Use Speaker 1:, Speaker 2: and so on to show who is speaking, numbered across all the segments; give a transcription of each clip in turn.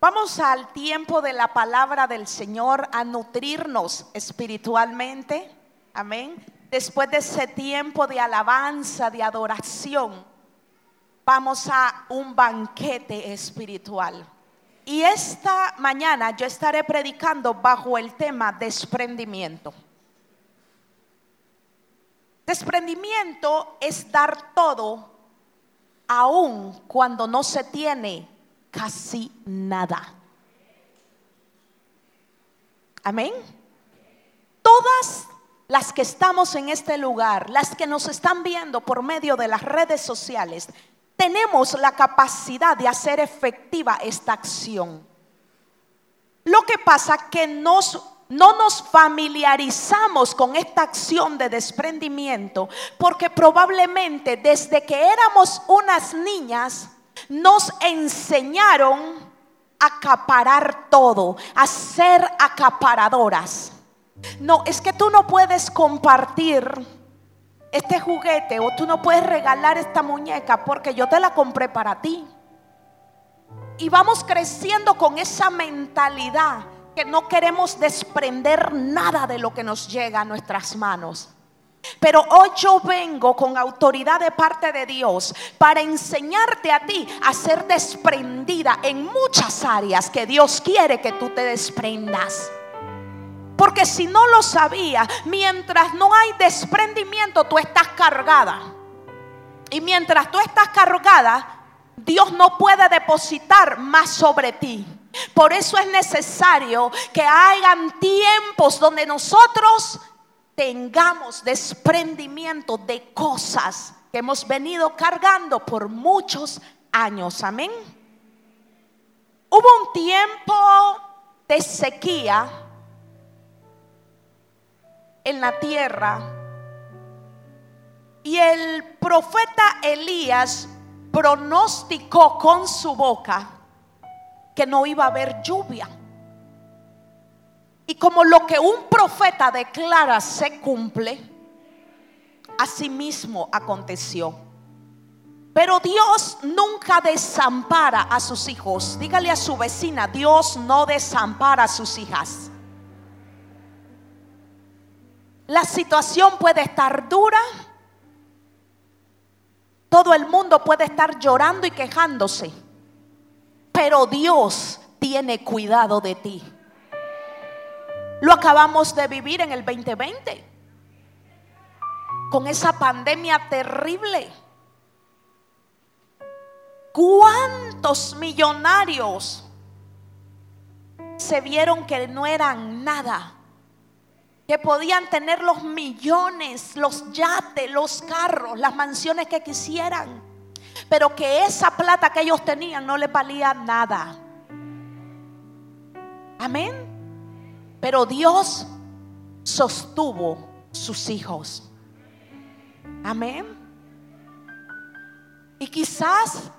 Speaker 1: Vamos al tiempo de la palabra del Señor a nutrirnos espiritualmente. Amén. Después de ese tiempo de alabanza, de adoración, vamos a un banquete espiritual. Y esta mañana yo estaré predicando bajo el tema desprendimiento. Desprendimiento es dar todo aun cuando no se tiene casi nada. Amén. Todas las que estamos en este lugar, las que nos están viendo por medio de las redes sociales, tenemos la capacidad de hacer efectiva esta acción. Lo que pasa que nos, no nos familiarizamos con esta acción de desprendimiento porque probablemente desde que éramos unas niñas nos enseñaron a acaparar todo, a ser acaparadoras. No, es que tú no puedes compartir este juguete o tú no puedes regalar esta muñeca porque yo te la compré para ti. Y vamos creciendo con esa mentalidad que no queremos desprender nada de lo que nos llega a nuestras manos. Pero hoy yo vengo con autoridad de parte de Dios para enseñarte a ti a ser desprendida en muchas áreas que Dios quiere que tú te desprendas. Porque si no lo sabía, mientras no hay desprendimiento, tú estás cargada. Y mientras tú estás cargada, Dios no puede depositar más sobre ti. Por eso es necesario que hayan tiempos donde nosotros tengamos desprendimiento de cosas que hemos venido cargando por muchos años. Amén. Hubo un tiempo de sequía en la tierra. Y el profeta Elías pronosticó con su boca que no iba a haber lluvia. Y como lo que un profeta declara se cumple, así mismo aconteció. Pero Dios nunca desampara a sus hijos. Dígale a su vecina, Dios no desampara a sus hijas. La situación puede estar dura. Todo el mundo puede estar llorando y quejándose. Pero Dios tiene cuidado de ti. Lo acabamos de vivir en el 2020. Con esa pandemia terrible. ¿Cuántos millonarios se vieron que no eran nada? que podían tener los millones, los yates, los carros, las mansiones que quisieran, pero que esa plata que ellos tenían no les valía nada. Amén. Pero Dios sostuvo sus hijos. Amén. Y quizás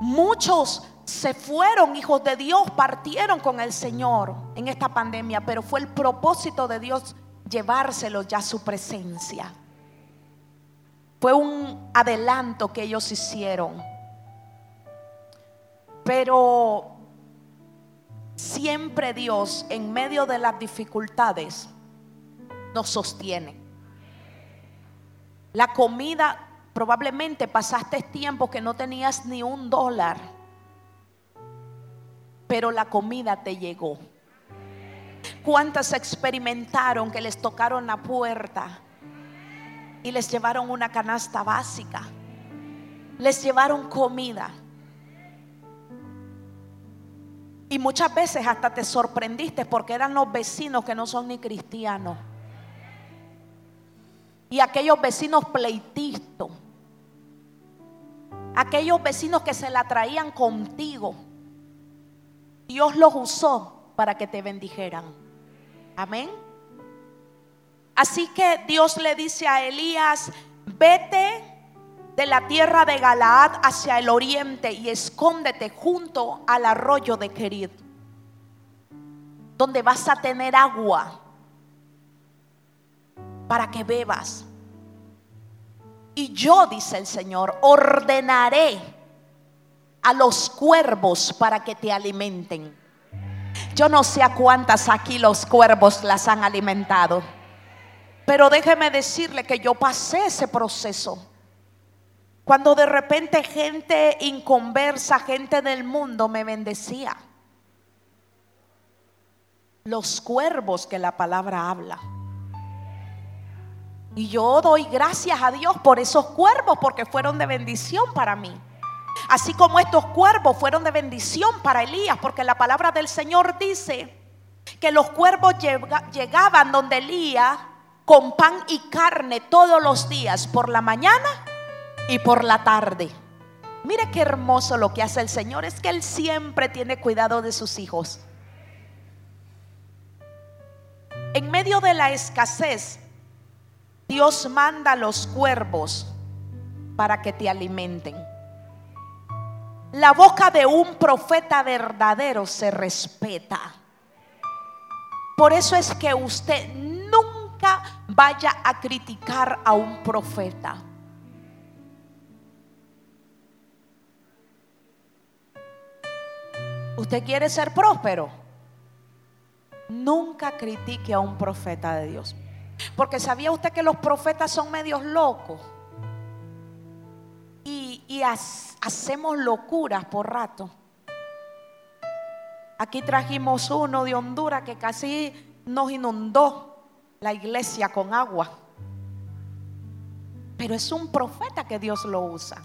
Speaker 1: muchos se fueron hijos de Dios, partieron con el Señor en esta pandemia, pero fue el propósito de Dios llevárselo ya a su presencia. Fue un adelanto que ellos hicieron. Pero siempre Dios en medio de las dificultades nos sostiene. La comida, probablemente pasaste tiempo que no tenías ni un dólar, pero la comida te llegó. ¿Cuántas experimentaron que les tocaron la puerta y les llevaron una canasta básica? Les llevaron comida. Y muchas veces hasta te sorprendiste porque eran los vecinos que no son ni cristianos. Y aquellos vecinos pleitistas. Aquellos vecinos que se la traían contigo. Dios los usó para que te bendijeran. Amén. Así que Dios le dice a Elías, vete de la tierra de Galaad hacia el oriente y escóndete junto al arroyo de Kerit, donde vas a tener agua para que bebas. Y yo, dice el Señor, ordenaré a los cuervos para que te alimenten. Yo no sé a cuántas aquí los cuervos las han alimentado. Pero déjeme decirle que yo pasé ese proceso. Cuando de repente gente inconversa, gente del mundo me bendecía. Los cuervos que la palabra habla. Y yo doy gracias a Dios por esos cuervos porque fueron de bendición para mí. Así como estos cuervos fueron de bendición para Elías, porque la palabra del Señor dice que los cuervos llegaban donde Elías con pan y carne todos los días, por la mañana y por la tarde. Mire qué hermoso lo que hace el Señor, es que Él siempre tiene cuidado de sus hijos. En medio de la escasez, Dios manda a los cuervos para que te alimenten. La boca de un profeta verdadero se respeta. Por eso es que usted nunca vaya a criticar a un profeta. ¿Usted quiere ser próspero? Nunca critique a un profeta de Dios. Porque sabía usted que los profetas son medios locos. Y, hacemos locuras por rato. Aquí trajimos uno de Honduras que casi nos inundó la iglesia con agua. Pero es un profeta que Dios lo usa.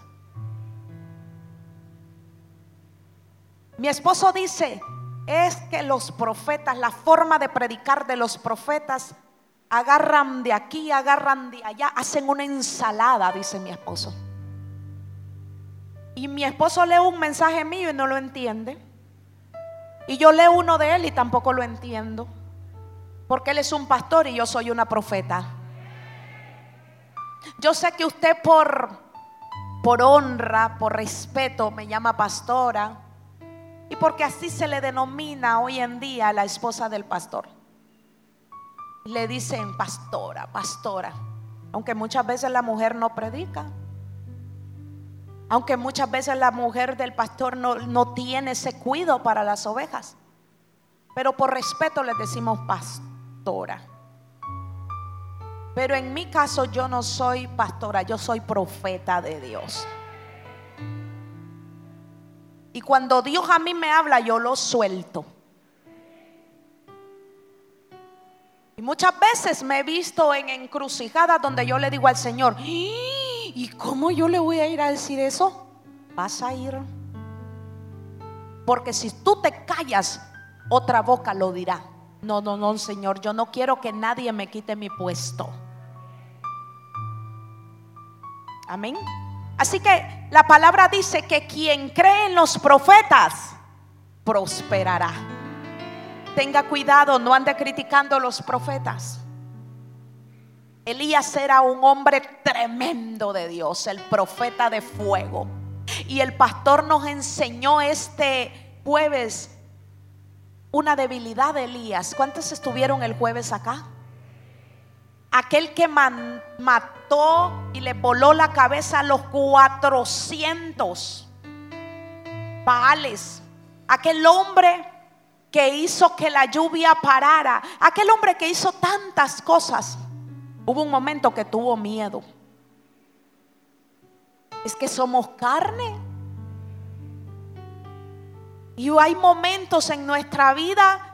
Speaker 1: Mi esposo dice, es que los profetas, la forma de predicar de los profetas, agarran de aquí, agarran de allá, hacen una ensalada, dice mi esposo. Y mi esposo lee un mensaje mío y no lo entiende. Y yo leo uno de él y tampoco lo entiendo. Porque él es un pastor y yo soy una profeta. Yo sé que usted por, por honra, por respeto, me llama pastora y porque así se le denomina hoy en día a la esposa del pastor. Le dicen pastora, pastora. Aunque muchas veces la mujer no predica. Aunque muchas veces la mujer del pastor no, no tiene ese cuidado para las ovejas. Pero por respeto le decimos pastora. Pero en mi caso yo no soy pastora, yo soy profeta de Dios. Y cuando Dios a mí me habla, yo lo suelto. Y muchas veces me he visto en encrucijadas donde yo le digo al Señor, ¿y cómo yo le voy a ir a decir eso? Vas a ir. Porque si tú te callas, otra boca lo dirá. No, no, no, Señor, yo no quiero que nadie me quite mi puesto. Amén. Así que la palabra dice que quien cree en los profetas prosperará. Tenga cuidado, no ande criticando a los profetas. Elías era un hombre tremendo de Dios, el profeta de fuego. Y el pastor nos enseñó este jueves una debilidad de Elías. ¿Cuántos estuvieron el jueves acá? Aquel que mató y le voló la cabeza a los 400 Baales, aquel hombre que hizo que la lluvia parara, aquel hombre que hizo tantas cosas, hubo un momento que tuvo miedo. Es que somos carne. Y hay momentos en nuestra vida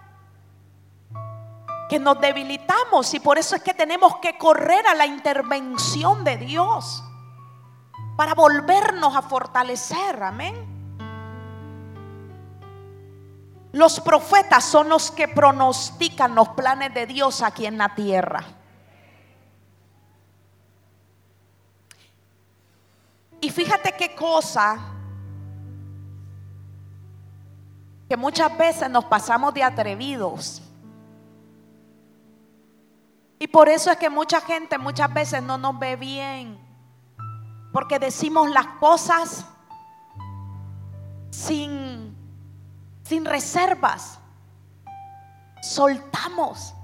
Speaker 1: que nos debilitamos y por eso es que tenemos que correr a la intervención de Dios para volvernos a fortalecer, amén. Los profetas son los que pronostican los planes de Dios aquí en la tierra. Y fíjate qué cosa que muchas veces nos pasamos de atrevidos y por eso es que mucha gente muchas veces no nos ve bien. Porque decimos las cosas sin, sin reservas. Soltamos.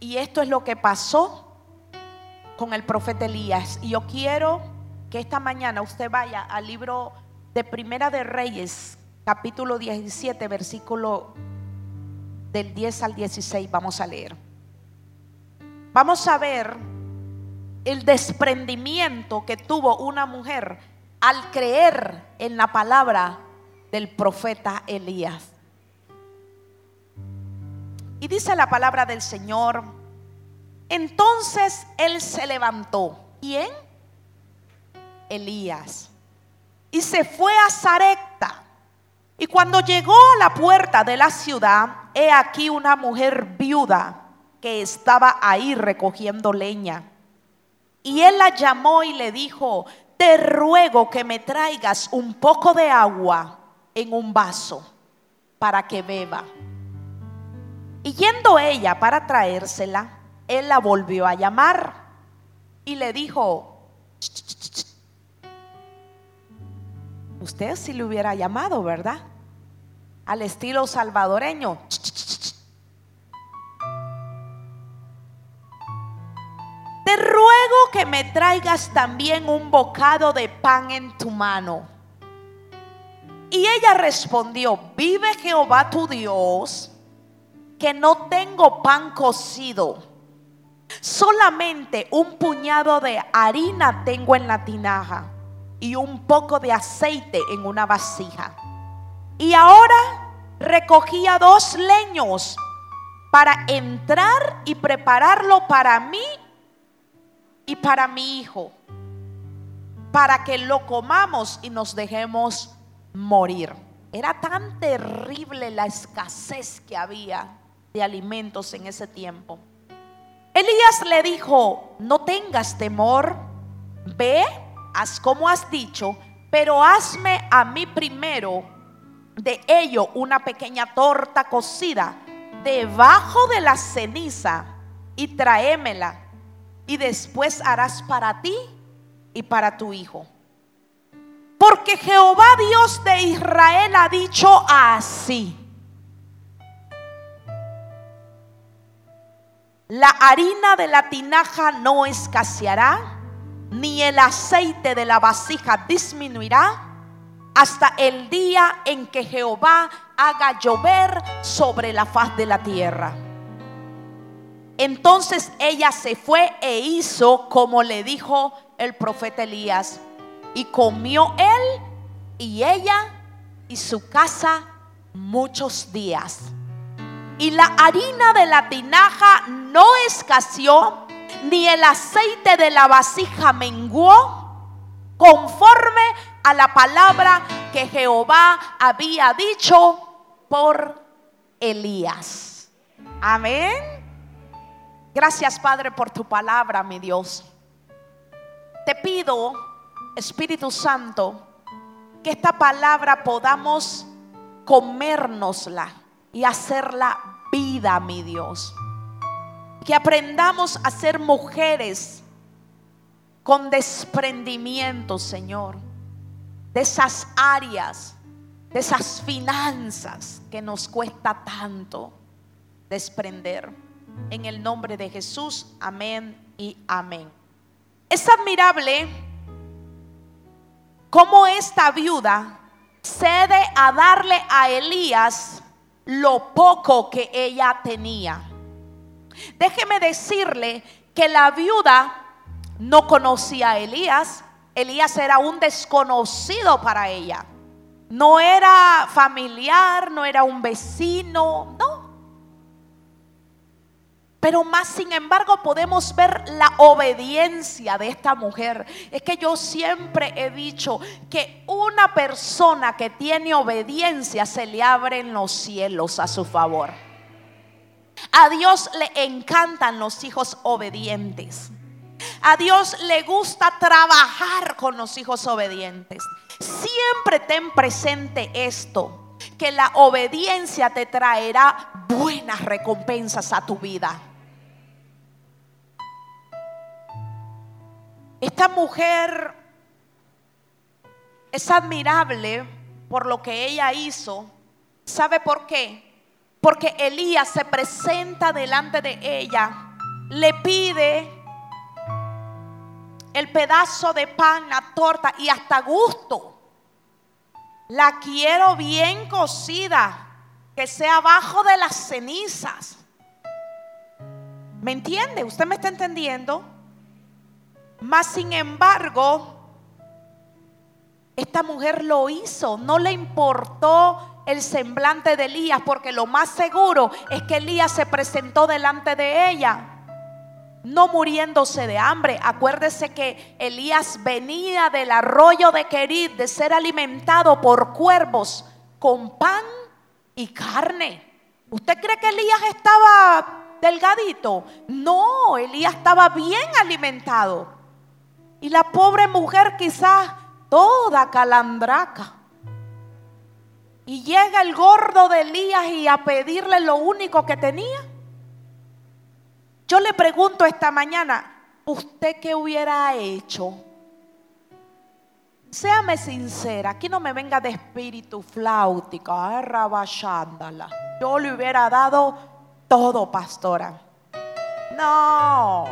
Speaker 1: Y esto es lo que pasó con el profeta Elías. Y yo quiero que esta mañana usted vaya al libro de Primera de Reyes, capítulo 17, versículo del 10 al 16, vamos a leer. Vamos a ver el desprendimiento que tuvo una mujer al creer en la palabra del profeta Elías. Y dice la palabra del Señor, entonces él se levantó. ¿Quién? Elías. Y se fue a Zarecta. Y cuando llegó a la puerta de la ciudad, he aquí una mujer viuda que estaba ahí recogiendo leña. Y él la llamó y le dijo, te ruego que me traigas un poco de agua en un vaso para que beba. Y yendo ella para traérsela, él la volvió a llamar y le dijo, usted si le hubiera llamado, ¿verdad? Al estilo salvadoreño. Te ruego que me traigas también un bocado de pan en tu mano. Y ella respondió, vive Jehová tu Dios, que no tengo pan cocido, solamente un puñado de harina tengo en la tinaja y un poco de aceite en una vasija. Y ahora recogía dos leños para entrar y prepararlo para mí y para mi hijo, para que lo comamos y nos dejemos morir. Era tan terrible la escasez que había de alimentos en ese tiempo. Elías le dijo, no tengas temor, ve, haz como has dicho, pero hazme a mí primero de ello una pequeña torta cocida debajo de la ceniza y tráemela y después harás para ti y para tu hijo. Porque Jehová Dios de Israel ha dicho así. La harina de la tinaja no escaseará, ni el aceite de la vasija disminuirá hasta el día en que Jehová haga llover sobre la faz de la tierra. Entonces ella se fue e hizo como le dijo el profeta Elías. Y comió él y ella y su casa muchos días. Y la harina de la tinaja no escaseó, ni el aceite de la vasija menguó, conforme a la palabra que Jehová había dicho por Elías. Amén. Gracias Padre por tu palabra, mi Dios. Te pido, Espíritu Santo, que esta palabra podamos comérnosla y hacerla vida, mi Dios. Que aprendamos a ser mujeres con desprendimiento, Señor, de esas áreas, de esas finanzas que nos cuesta tanto desprender. En el nombre de Jesús, amén y amén. Es admirable cómo esta viuda cede a darle a Elías lo poco que ella tenía. Déjeme decirle que la viuda no conocía a Elías. Elías era un desconocido para ella. No era familiar, no era un vecino, no. Pero más sin embargo podemos ver la obediencia de esta mujer. Es que yo siempre he dicho que una persona que tiene obediencia se le abren los cielos a su favor. A Dios le encantan los hijos obedientes. A Dios le gusta trabajar con los hijos obedientes. Siempre ten presente esto, que la obediencia te traerá buenas recompensas a tu vida. Esta mujer es admirable por lo que ella hizo. ¿Sabe por qué? Porque Elías se presenta delante de ella, le pide el pedazo de pan, la torta y hasta gusto. La quiero bien cocida, que sea abajo de las cenizas. ¿Me entiende? ¿Usted me está entendiendo? Mas sin embargo, esta mujer lo hizo, no le importó el semblante de Elías, porque lo más seguro es que Elías se presentó delante de ella no muriéndose de hambre. Acuérdese que Elías venía del arroyo de Querid de ser alimentado por cuervos con pan y carne. ¿Usted cree que Elías estaba delgadito? No, Elías estaba bien alimentado. Y la pobre mujer quizás toda calandraca. Y llega el gordo de Elías y a pedirle lo único que tenía. Yo le pregunto esta mañana, ¿usted qué hubiera hecho? Séame sincera, aquí no me venga de espíritu flautica, rabachándala. Yo le hubiera dado todo, pastora. No.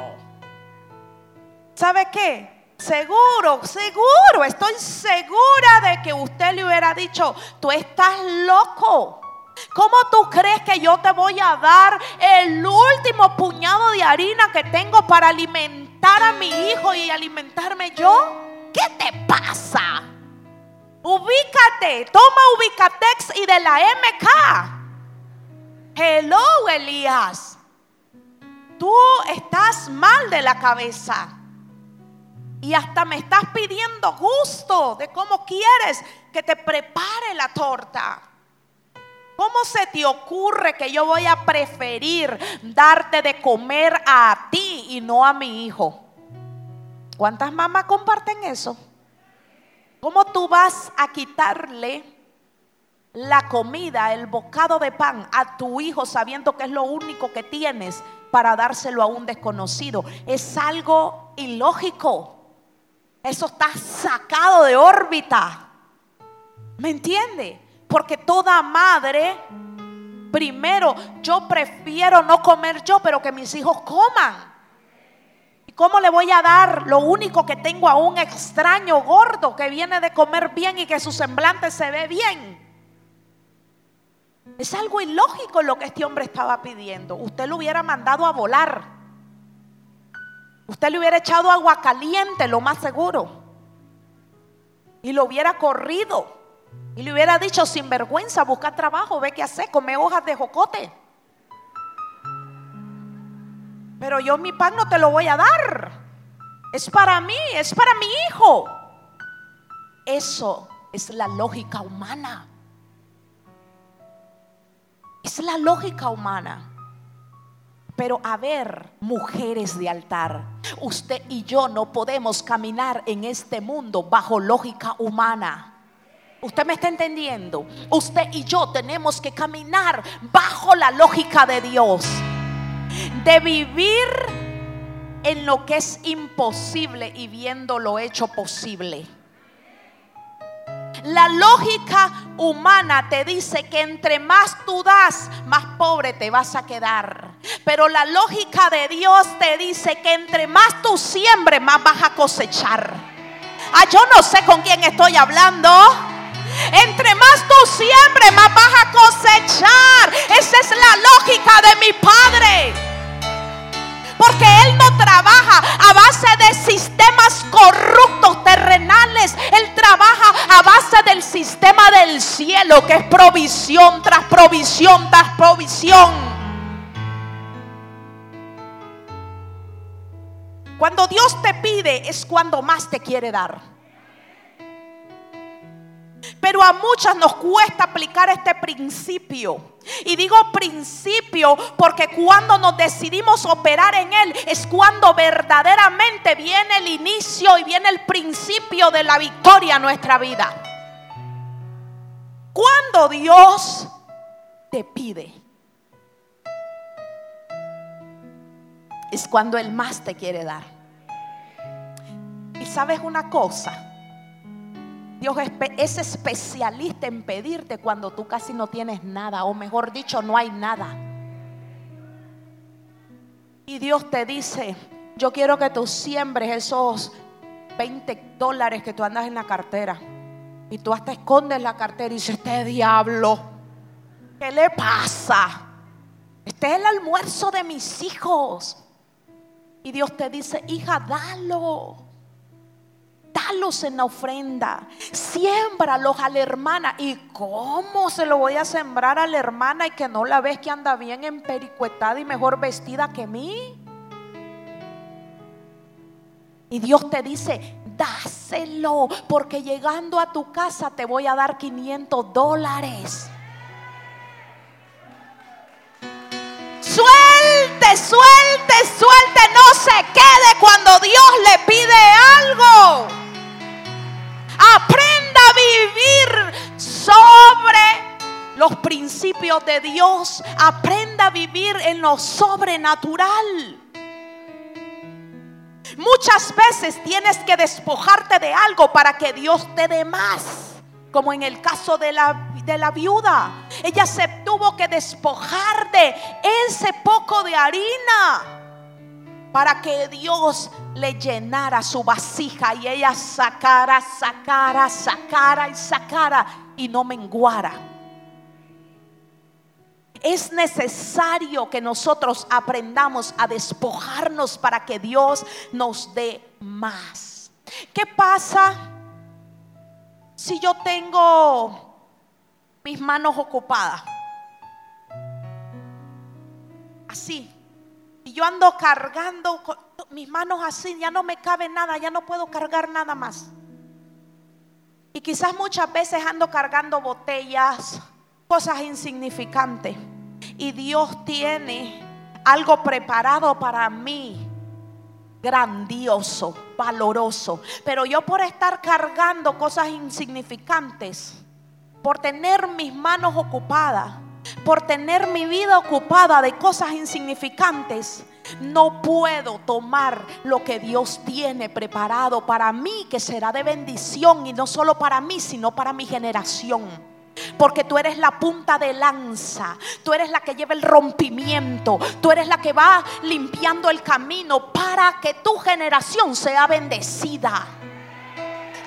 Speaker 1: ¿Sabe qué? Seguro, seguro, estoy segura de que usted le hubiera dicho, tú estás loco. ¿Cómo tú crees que yo te voy a dar el último puñado de harina que tengo para alimentar a mi hijo y alimentarme yo? ¿Qué te pasa? Ubícate, toma Ubicatex y de la MK. Hello, Elías. Tú estás mal de la cabeza. Y hasta me estás pidiendo gusto de cómo quieres que te prepare la torta. ¿Cómo se te ocurre que yo voy a preferir darte de comer a ti y no a mi hijo? ¿Cuántas mamás comparten eso? ¿Cómo tú vas a quitarle la comida, el bocado de pan a tu hijo sabiendo que es lo único que tienes para dárselo a un desconocido? Es algo ilógico. Eso está sacado de órbita. ¿Me entiende? Porque toda madre, primero, yo prefiero no comer yo, pero que mis hijos coman. ¿Y cómo le voy a dar lo único que tengo a un extraño gordo que viene de comer bien y que su semblante se ve bien? Es algo ilógico lo que este hombre estaba pidiendo. Usted lo hubiera mandado a volar. Usted le hubiera echado agua caliente, lo más seguro. Y lo hubiera corrido. Y le hubiera dicho, sin vergüenza, busca trabajo, ve qué hacer, come hojas de jocote. Pero yo mi pan no te lo voy a dar. Es para mí, es para mi hijo. Eso es la lógica humana. Es la lógica humana. Pero a ver, mujeres de altar, usted y yo no podemos caminar en este mundo bajo lógica humana. Usted me está entendiendo. Usted y yo tenemos que caminar bajo la lógica de Dios. De vivir en lo que es imposible y viendo lo hecho posible. La lógica humana te dice que entre más tú das, más pobre te vas a quedar. Pero la lógica de Dios te dice que entre más tú siembres, más vas a cosechar. Ah, yo no sé con quién estoy hablando. Entre más tú siembres, más vas a cosechar. Esa es la lógica de mi Padre. Porque Él no trabaja a base de sistemas corruptos terrenales. Él trabaja a base del sistema del cielo, que es provisión tras provisión tras provisión. Cuando Dios te pide es cuando más te quiere dar. Pero a muchas nos cuesta aplicar este principio. Y digo principio porque cuando nos decidimos operar en Él es cuando verdaderamente viene el inicio y viene el principio de la victoria en nuestra vida. Cuando Dios te pide, es cuando Él más te quiere dar. Y sabes una cosa, Dios es especialista en pedirte cuando tú casi no tienes nada, o mejor dicho, no hay nada. Y Dios te dice, yo quiero que tú siembres esos 20 dólares que tú andas en la cartera. Y tú hasta escondes la cartera y dices, este diablo, ¿qué le pasa? Este es el almuerzo de mis hijos. Y Dios te dice, hija, dalo. Dalos en la ofrenda. Siémbralos a la hermana. ¿Y cómo se lo voy a sembrar a la hermana y que no la ves que anda bien empericuetada y mejor vestida que mí? Y Dios te dice, dáselo, porque llegando a tu casa te voy a dar 500 dólares. Suelte, suelte, suelte, no se quede cuando Dios le pide algo. Aprenda a vivir sobre los principios de Dios. Aprenda a vivir en lo sobrenatural. Muchas veces tienes que despojarte de algo para que Dios te dé más. Como en el caso de la, de la viuda. Ella se tuvo que despojar de ese poco de harina para que Dios le llenara su vasija y ella sacara, sacara, sacara y sacara y no menguara. Es necesario que nosotros aprendamos a despojarnos para que Dios nos dé más. ¿Qué pasa si yo tengo mis manos ocupadas? Así. Yo ando cargando mis manos así, ya no me cabe nada, ya no puedo cargar nada más. Y quizás muchas veces ando cargando botellas, cosas insignificantes. Y Dios tiene algo preparado para mí, grandioso, valoroso. Pero yo por estar cargando cosas insignificantes, por tener mis manos ocupadas, por tener mi vida ocupada de cosas insignificantes, no puedo tomar lo que Dios tiene preparado para mí, que será de bendición y no solo para mí, sino para mi generación. Porque tú eres la punta de lanza, tú eres la que lleva el rompimiento, tú eres la que va limpiando el camino para que tu generación sea bendecida.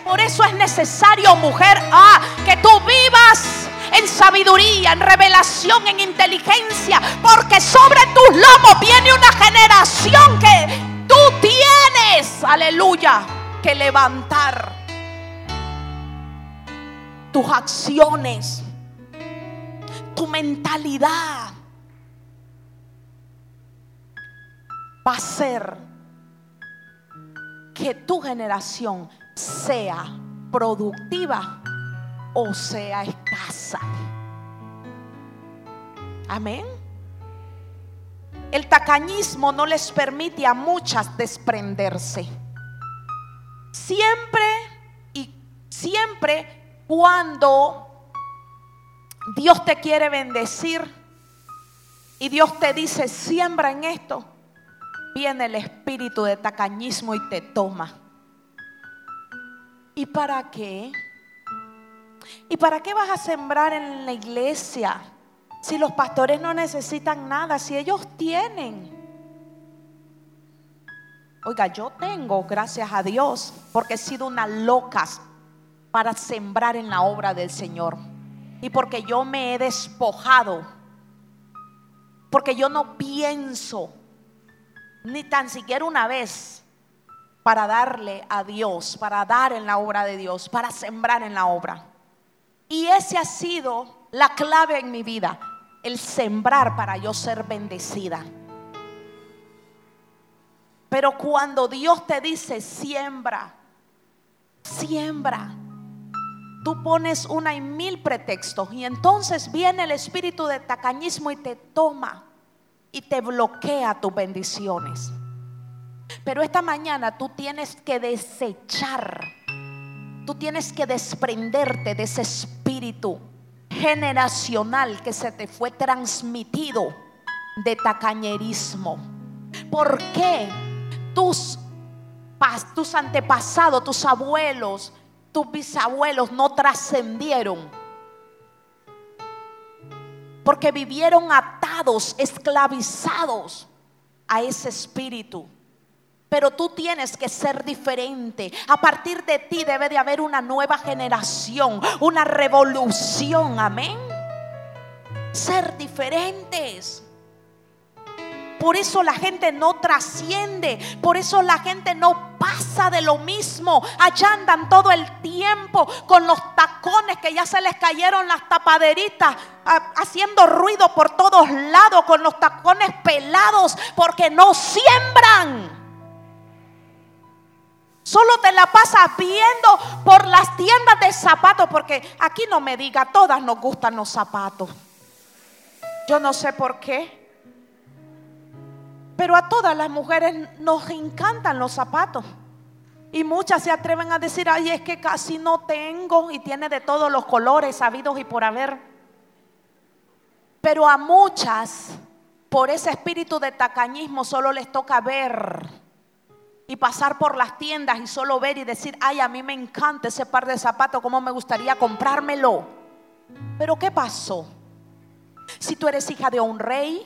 Speaker 1: Por eso es necesario, mujer, ah, que tú vivas en sabiduría, en revelación, en inteligencia, porque sobre tus lomos viene una generación que tú tienes, aleluya, que levantar tus acciones, tu mentalidad. Va a ser que tu generación sea productiva o sea escasa. Amén. El tacañismo no les permite a muchas desprenderse. Siempre y siempre cuando Dios te quiere bendecir y Dios te dice, siembra en esto, viene el espíritu de tacañismo y te toma. ¿Y para qué? ¿Y para qué vas a sembrar en la iglesia si los pastores no necesitan nada, si ellos tienen? Oiga, yo tengo, gracias a Dios, porque he sido una loca para sembrar en la obra del Señor. Y porque yo me he despojado. Porque yo no pienso ni tan siquiera una vez para darle a Dios, para dar en la obra de Dios, para sembrar en la obra. Y ese ha sido la clave en mi vida, el sembrar para yo ser bendecida. Pero cuando Dios te dice siembra, siembra, tú pones una y mil pretextos y entonces viene el espíritu de tacañismo y te toma y te bloquea tus bendiciones. Pero esta mañana tú tienes que desechar, tú tienes que desprenderte de ese espíritu generacional que se te fue transmitido de tacañerismo. ¿Por qué tus, tus antepasados, tus abuelos, tus bisabuelos no trascendieron. Porque vivieron atados, esclavizados a ese espíritu. Pero tú tienes que ser diferente. A partir de ti debe de haber una nueva generación, una revolución. Amén. Ser diferentes. Por eso la gente no trasciende. Por eso la gente no pasa de lo mismo. Allá andan todo el tiempo con los tacones que ya se les cayeron las tapaderitas, haciendo ruido por todos lados, con los tacones pelados, porque no siembran. Solo te la pasas viendo por las tiendas de zapatos, porque aquí no me diga, todas nos gustan los zapatos. Yo no sé por qué. Pero a todas las mujeres nos encantan los zapatos. Y muchas se atreven a decir, ay, es que casi no tengo y tiene de todos los colores sabidos y por haber. Pero a muchas, por ese espíritu de tacañismo, solo les toca ver y pasar por las tiendas y solo ver y decir, ay, a mí me encanta ese par de zapatos, ¿cómo me gustaría comprármelo? Pero ¿qué pasó? Si tú eres hija de un rey,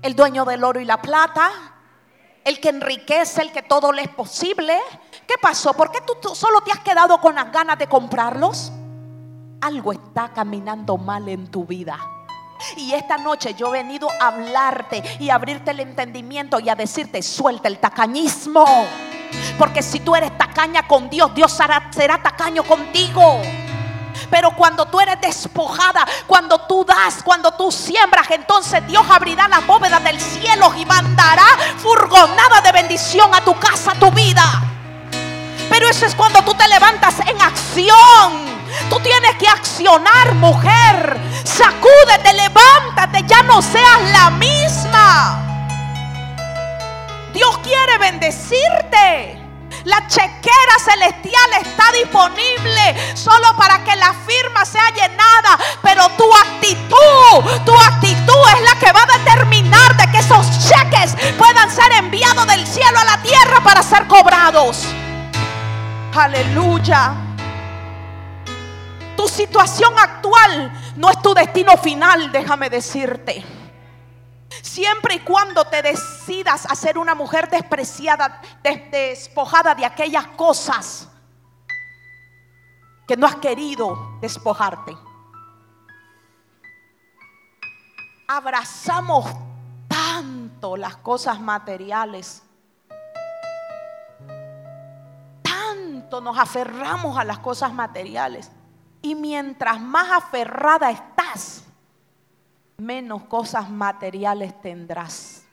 Speaker 1: el dueño del oro y la plata, el que enriquece, el que todo le es posible. ¿Qué pasó? ¿Por qué tú, solo te has quedado con las ganas de comprarlos? Algo está caminando mal en tu vida. Y esta noche yo he venido a hablarte y abrirte el entendimiento y a decirte, suelta el tacañismo. Porque si tú eres tacaña con Dios, Dios será, será tacaño contigo. Pero cuando tú eres despojada, cuando tú das, cuando tú siembras, entonces Dios abrirá las bóvedas del cielo y mandará furgonada de bendición a tu casa, a tu vida. Pero eso es cuando tú te levantas en acción. Tú tienes que accionar, mujer. Sacúdete, levántate, ya no seas la misma. Dios quiere bendecirte. La chequera celestial está disponible solo para que la firma sea llenada. Pero tu actitud, tu actitud es la que va a determinar de que esos cheques puedan ser enviados del cielo a la tierra para ser cobrados. Aleluya. Tu situación actual no es tu destino final, déjame decirte. Siempre y cuando te decidas a ser una mujer despreciada, despojada de aquellas cosas que no has querido despojarte. Abrazamos tanto las cosas materiales. Tanto nos aferramos a las cosas materiales. Y mientras más aferrada estás, menos cosas materiales tendrás.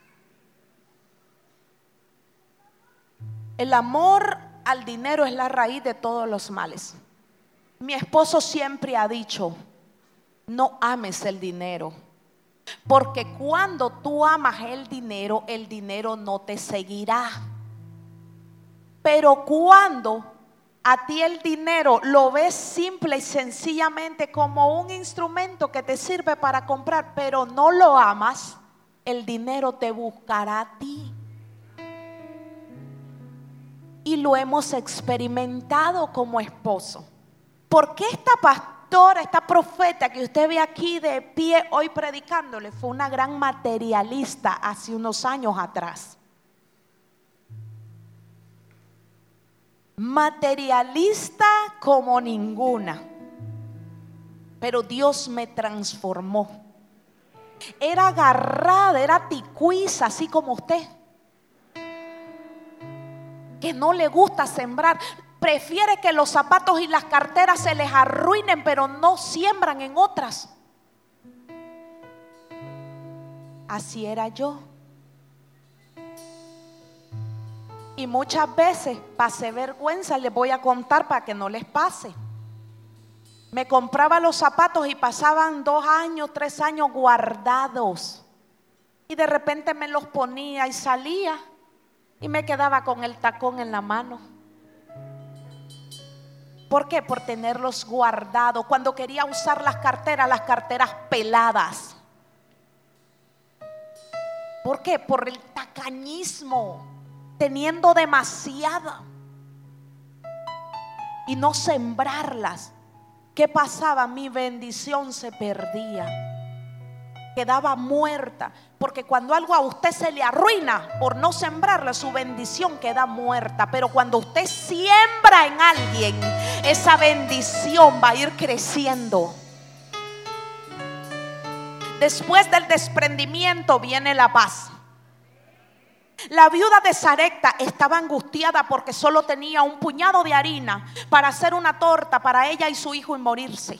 Speaker 1: El amor al dinero es la raíz de todos los males. Mi esposo siempre ha dicho, no ames el dinero, porque cuando tú amas el dinero, el dinero no te seguirá. Pero cuando a ti el dinero lo ves simple y sencillamente como un instrumento que te sirve para comprar, pero no lo amas, el dinero te buscará a ti. Y lo hemos experimentado como esposo. ¿Por qué esta pastora, esta profeta que usted ve aquí de pie hoy predicándole fue una gran materialista hace unos años atrás? Materialista como ninguna. Pero Dios me transformó. Era agarrada, era ticuiza, así como usted. Que no le gusta sembrar. Prefiere que los zapatos y las carteras se les arruinen, pero no siembran en otras. Así era yo. Y muchas veces pasé vergüenza, les voy a contar para que no les pase. Me compraba los zapatos y pasaban dos años, tres años guardados. Y de repente me los ponía y salía y me quedaba con el tacón en la mano. ¿Por qué? Por tenerlos guardados. Cuando quería usar las carteras, las carteras peladas. ¿Por qué? Por el tacañismo teniendo demasiada y no sembrarlas, ¿qué pasaba? Mi bendición se perdía. quedaba muerta. Porque cuando algo a usted se le arruina por no sembrarle, su bendición queda muerta. Pero cuando usted siembra en alguien, esa bendición va a ir creciendo. Después del desprendimiento viene la paz. La viuda de Sarepta estaba angustiada porque solo tenía un puñado de harina para hacer una torta para ella y su hijo y morirse.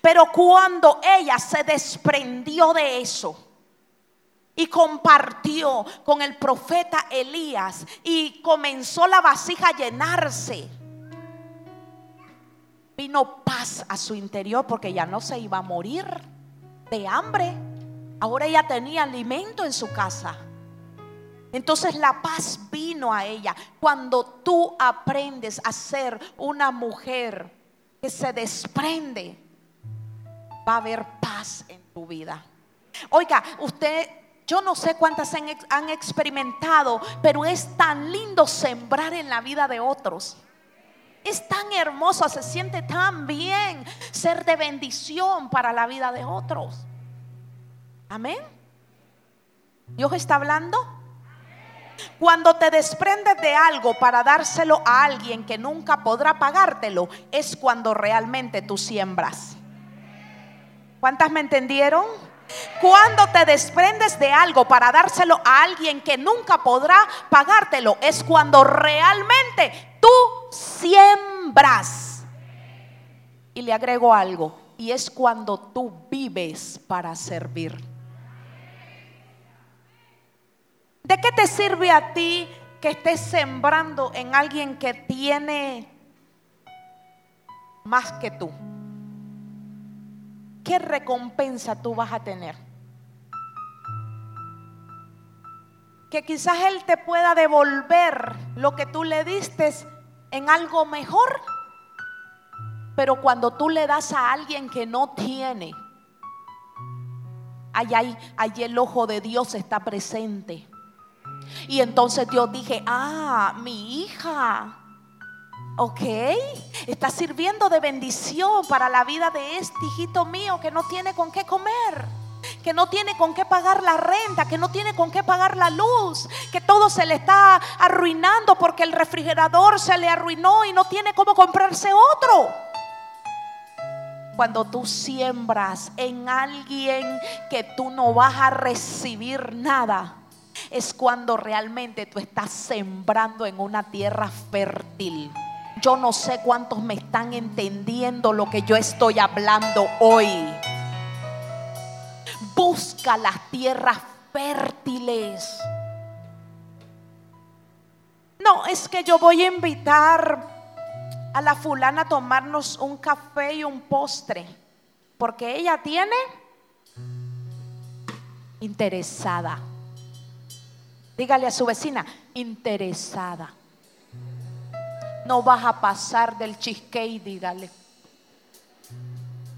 Speaker 1: Pero cuando ella se desprendió de eso y compartió con el profeta Elías y comenzó la vasija a llenarse, vino paz a su interior porque ya no se iba a morir de hambre. Ahora ella tenía alimento en su casa. Entonces la paz vino a ella. Cuando tú aprendes a ser una mujer que se desprende, va a haber paz en tu vida. Oiga, usted, yo no sé cuántas han, experimentado, pero es tan lindo sembrar en la vida de otros. Es tan hermoso, se siente tan bien ser de bendición para la vida de otros. Amén. Dios está hablando. Cuando te desprendes de algo para dárselo a alguien que nunca podrá pagártelo, es cuando realmente tú siembras. ¿Cuántas me entendieron? Cuando te desprendes de algo para dárselo a alguien que nunca podrá pagártelo, es cuando realmente tú siembras. Y le agrego algo, y es cuando tú vives para servir. ¿De qué te sirve a ti que estés sembrando en alguien que tiene más que tú? ¿Qué recompensa tú vas a tener? Que quizás Él te pueda devolver lo que tú le diste en algo mejor. Pero cuando tú le das a alguien que no tiene, allá, allí el ojo de Dios está presente. Y entonces Dios dije, ah, mi hija, ok, está sirviendo de bendición para la vida de este hijito mío que no tiene con qué comer que no tiene con qué pagar la renta, que no tiene con qué pagar la luz, que todo se le está arruinando porque el refrigerador se le arruinó y no tiene cómo comprarse otro. Cuando tú siembras en alguien que tú no vas a recibir nada, es cuando realmente tú estás sembrando en una tierra fértil. Yo no sé cuántos me están entendiendo lo que yo estoy hablando hoy. Busca las tierras fértiles. No, es que yo voy a invitar a la fulana a tomarnos un café y un postre, porque ella tiene interesada. Dígale a su vecina, interesada. No vas a pasar del cheesecake, dígale.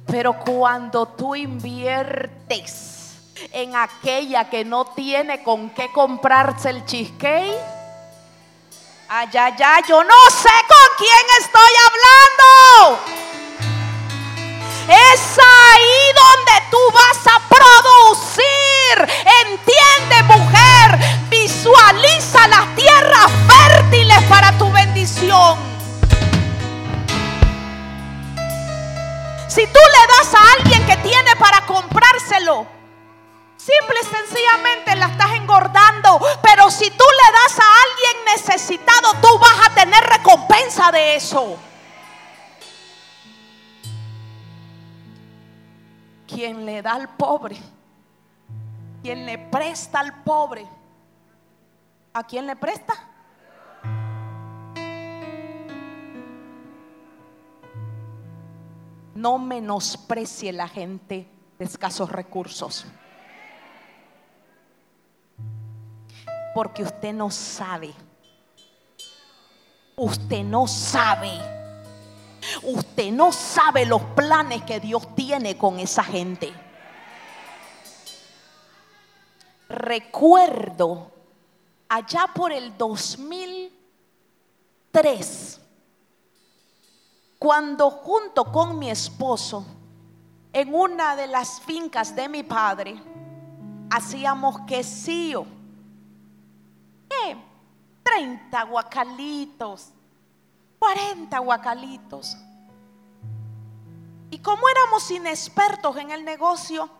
Speaker 1: Pero cuando tú inviertes en aquella que no tiene con qué comprarse el cheesecake, ay, ay, yo no sé con quién estoy hablando. Es ahí donde tú vas a producir. Entiende, mujer, Visualiza las tierras fértiles para tu bendición. Si tú le das a alguien que tiene para comprárselo, simple y sencillamente la estás engordando. Pero si tú le das a alguien necesitado, tú vas a tener recompensa de eso. Quien le da al pobre, quien le presta al pobre, ¿A quién le presta? No menosprecie la gente de escasos recursos. Porque usted no sabe. Usted no sabe. Usted no sabe los planes que Dios tiene con esa gente. Recuerdo allá por el 2003, cuando junto con mi esposo en una de las fincas de mi padre, hacíamos quesillo. ¿Qué? 30 guacalitos, 40 guacalitos. Y como éramos inexpertos en el negocio,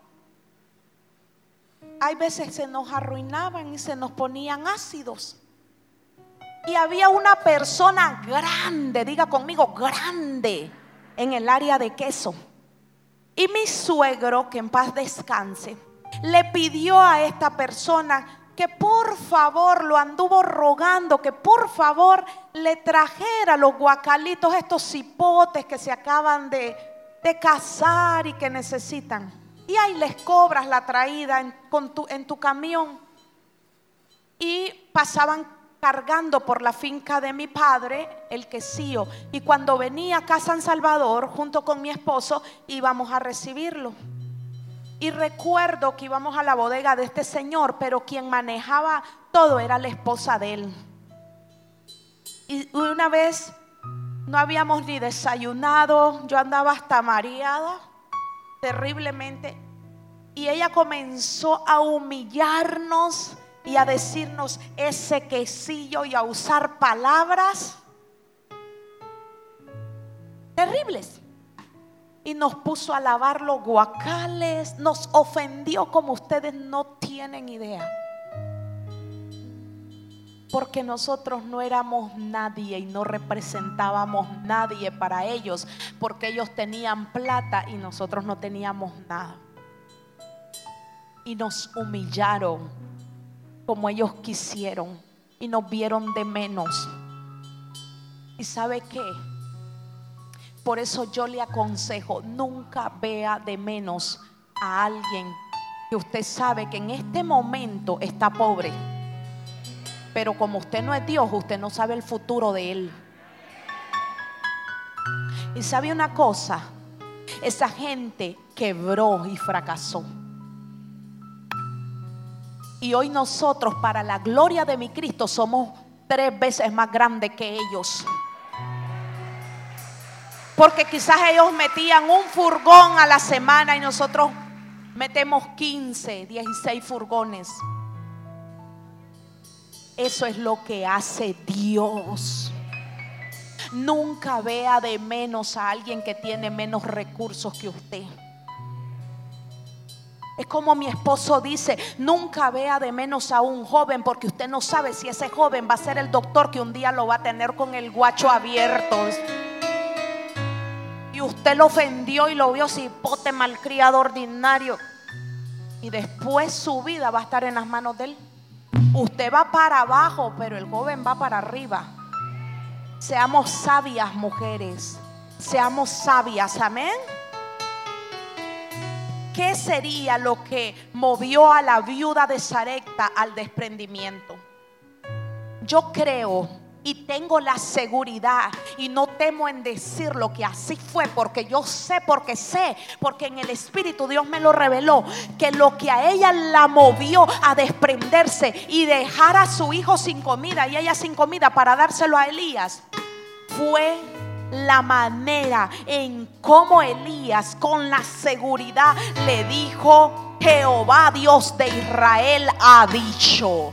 Speaker 1: hay veces se nos arruinaban y se nos ponían ácidos. Y había una persona grande, diga conmigo, grande, en el área de queso. Y mi suegro, que en paz descanse, le pidió a esta persona que por favor lo anduvo rogando, que por favor le trajera los guacalitos, estos cipotes que se acaban de, de cazar y que necesitan. Y ahí les cobras la traída en, tu, camión. Y pasaban cargando por la finca de mi padre el quesillo. Y cuando venía acá a San Salvador, junto con mi esposo, íbamos a recibirlo. Y recuerdo que íbamos a la bodega de este señor, pero quien manejaba todo era la esposa de él. Y una vez no habíamos ni desayunado, yo andaba hasta mareada, terriblemente. Y ella comenzó a humillarnos y a decirnos ese quesillo y a usar palabras terribles. Y nos puso a lavar los guacales, nos ofendió como ustedes no tienen idea. Porque nosotros no éramos nadie y no representábamos nadie para ellos, porque ellos tenían plata y nosotros no teníamos nada. Y nos humillaron como ellos quisieron y nos vieron de menos. ¿Y sabe qué? Por eso yo le aconsejo, nunca vea de menos a alguien que usted sabe que en este momento está pobre. Pero como usted no es Dios, usted no sabe el futuro de él. Y sabe una cosa, esa gente quebró y fracasó. Y hoy nosotros, para la gloria de mi Cristo, somos tres veces más grandes que ellos. Porque quizás ellos metían un furgón a la semana y nosotros metemos 15, 16 furgones. Eso es lo que hace Dios. Nunca vea de menos a alguien que tiene menos recursos que usted. Es como mi esposo dice, nunca vea de menos a un joven porque usted no sabe si ese joven va a ser el doctor que un día lo va a tener con el guacho abierto. Y usted lo ofendió y lo vio cipote malcriado ordinario. Y después su vida va a estar en las manos de él. Usted va para abajo, pero el joven va para arriba. Seamos sabias, mujeres. Seamos sabias, amén. ¿Qué sería lo que movió a la viuda de Sarepta al desprendimiento? Yo creo y tengo la seguridad y no temo en decir lo que así fue porque yo sé, porque sé, porque en el Espíritu Dios me lo reveló, que lo que a ella la movió a desprenderse y dejar a su hijo sin comida y ella sin comida para dárselo a Elías fue la manera en cómo Elías con la seguridad le dijo, Jehová Dios de Israel ha dicho.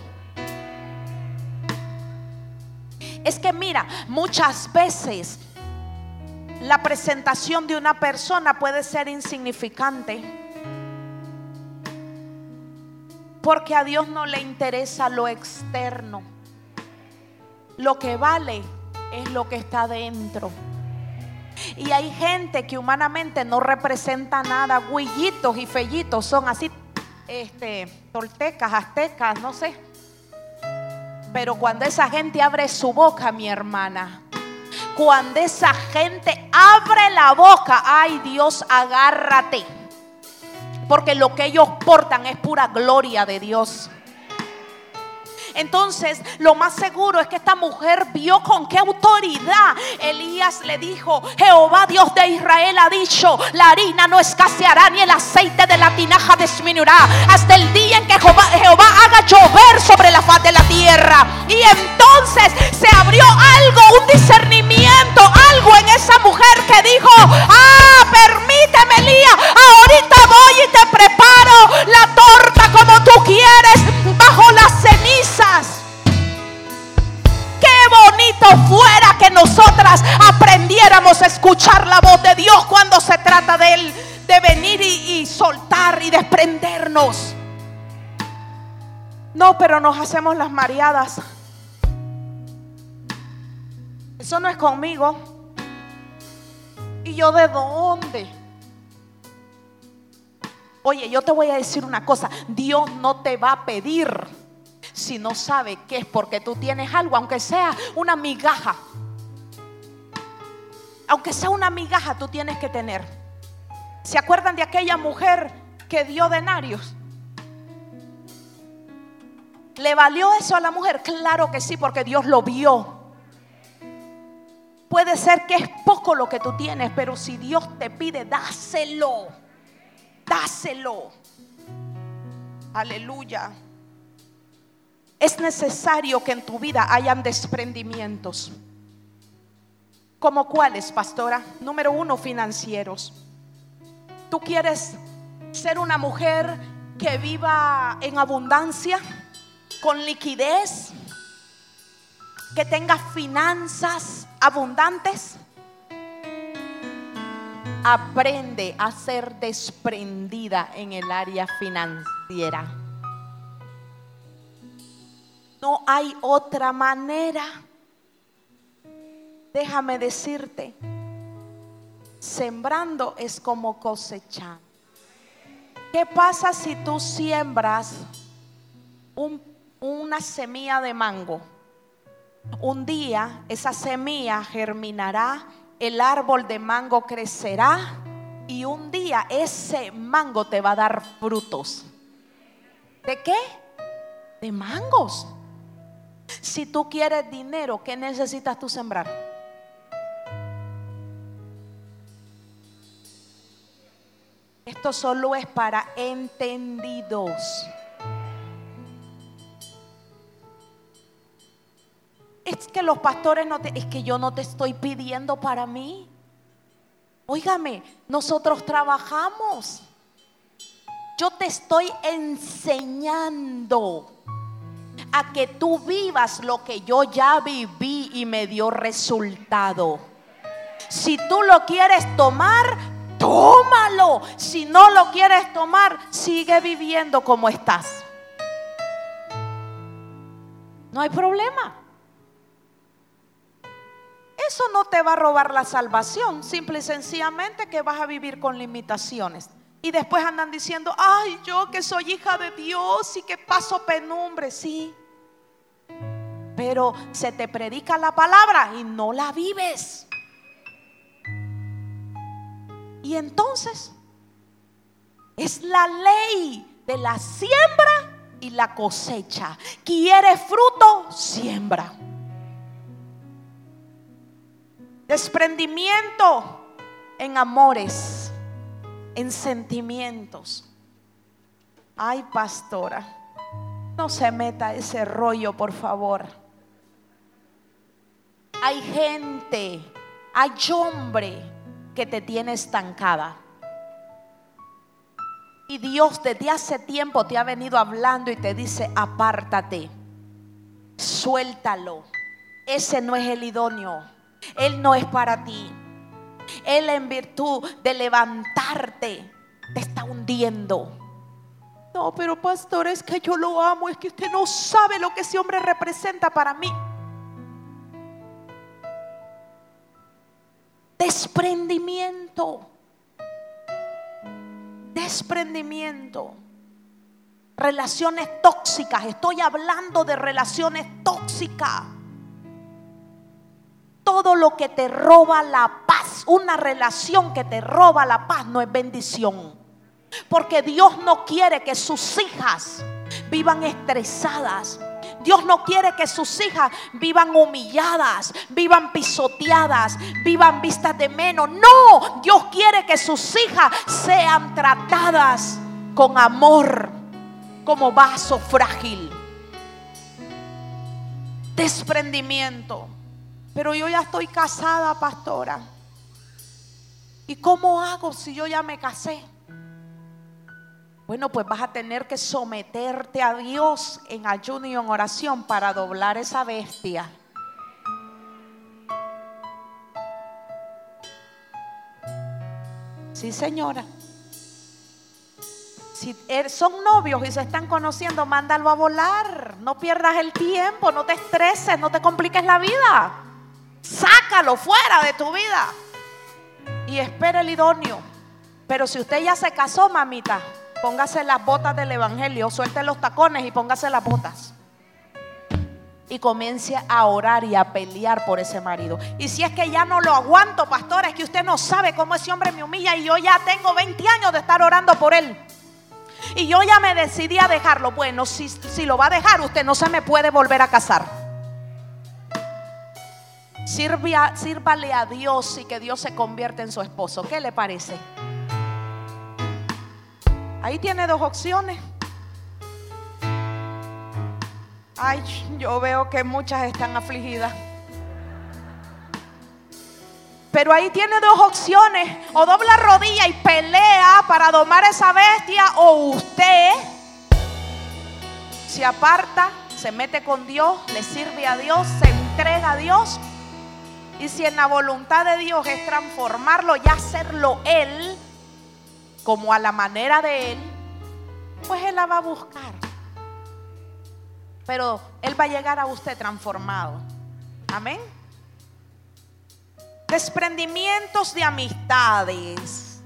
Speaker 1: Es que mira, muchas veces la presentación de una persona puede ser insignificante. Porque a Dios no le interesa lo externo. Lo que vale es lo que está dentro. Y hay gente que humanamente no representa nada, guillitos y fellitos, son así, este, toltecas, aztecas, no sé. Pero cuando esa gente abre su boca, mi hermana, cuando esa gente abre la boca, ay Dios, agárrate. Porque lo que ellos portan es pura gloria de Dios. Entonces, lo más seguro es que esta mujer vio con qué autoridad Elías le dijo, Jehová Dios de Israel ha dicho, la harina no escaseará ni el aceite de la tinaja disminuirá hasta el día en que Jehová, haga llover sobre la faz de la tierra. Y entonces se abrió algo, un discernimiento, algo en esa mujer que dijo, ah, permíteme Elías, ahorita voy y te preparo la torta como tú quieres bajo las cenizas. Qué bonito fuera que nosotras aprendiéramos a escuchar la voz de Dios cuando se trata de Él, de venir y, y soltar y desprendernos. No, pero nos hacemos las mareadas. Eso no es conmigo. ¿Y yo de dónde? Oye, yo te voy a decir una cosa. Dios no te va a pedir si no sabe que es porque tú tienes algo, aunque sea una migaja. Aunque sea una migaja, tú tienes que tener. ¿Se acuerdan de aquella mujer que dio denarios? ¿Le valió eso a la mujer? Claro que sí, porque Dios lo vio. Puede ser que es poco lo que tú tienes, pero si Dios te pide, dáselo. Dáselo. Aleluya. Es necesario que en tu vida hayan desprendimientos. ¿Como cuáles, pastora? Número uno, financieros. ¿Tú quieres ser una mujer que viva en abundancia? con liquidez, que tenga finanzas abundantes. Aprende a ser desprendida en el área financiera. No hay otra manera. Déjame decirte, sembrando es como cosechar. ¿Qué pasa si tú siembras un una semilla de mango. Un día esa semilla germinará, el árbol de mango crecerá y un día ese mango te va a dar frutos. ¿De qué? De mangos. Si tú quieres dinero, ¿qué necesitas tú sembrar? Esto solo es para entendidos. Es que los pastores no te, es que yo no te estoy pidiendo para mí. Óigame, nosotros trabajamos. Yo te estoy enseñando a que tú vivas lo que yo ya viví y me dio resultado. Si tú lo quieres tomar, tómalo. Si no lo quieres tomar, sigue viviendo como estás. No hay problema. Eso no te va a robar la salvación, simple y sencillamente que vas a vivir con limitaciones. Y después andan diciendo, ay, yo que soy hija de Dios y que paso penumbre, sí. Pero se te predica la palabra y no la vives. Y entonces es la ley de la siembra y la cosecha. Quiere fruto, siembra. Desprendimiento en amores, en sentimientos. Ay, pastora, no se meta ese rollo, por favor. Hay gente, hay hombre que te tiene estancada. Y Dios desde hace tiempo te ha venido hablando y te dice, apártate, suéltalo. Ese no es el idóneo. Él no es para ti. Él en virtud de levantarte te está hundiendo. No, pero pastor, es que yo lo amo, es que usted no sabe lo que ese hombre representa para mí. Desprendimiento. Desprendimiento. Relaciones tóxicas. Estoy hablando de relaciones tóxicas todo lo que te roba la paz, una relación que te roba la paz no es bendición. Porque Dios no quiere que sus hijas vivan estresadas. Dios no quiere que sus hijas vivan humilladas, vivan pisoteadas, vivan vistas de menos. No, Dios quiere que sus hijas sean tratadas con amor, como vaso frágil. Desprendimiento. Pero yo ya estoy casada, pastora. ¿Y cómo hago si yo ya me casé? Bueno, pues vas a tener que someterte a Dios en ayuno y en oración para doblar esa bestia. Sí, señora. Si er, son novios y se están conociendo, mándalo a volar. No pierdas el tiempo, no te estreses, no te compliques la vida. Sácalo fuera de tu vida. Y espera el idóneo. Pero si usted ya se casó, mamita, póngase las botas del Evangelio, suelte los tacones y póngase las botas y comience a orar y a pelear por ese marido. Y si es que ya no lo aguanto, pastora, es que usted no sabe cómo ese hombre me humilla y yo ya tengo 20 años de estar orando por él. Y yo ya me decidí a dejarlo. Bueno, si, si lo va a dejar, usted no se me puede volver a casar. Sírvale a Dios y que Dios se convierta en su esposo. ¿Qué le parece? Ahí tiene dos opciones. Ay, yo veo que muchas están afligidas. Pero ahí tiene dos opciones. O dobla rodilla y pelea para domar esa bestia. O usted se aparta, se mete con Dios, le sirve a Dios, se entrega a Dios. Y si en la voluntad de Dios es transformarlo y hacerlo Él, como a la manera de Él, pues Él la va a buscar pero Él va a llegar a usted transformado. Amén. Desprendimientos de amistades.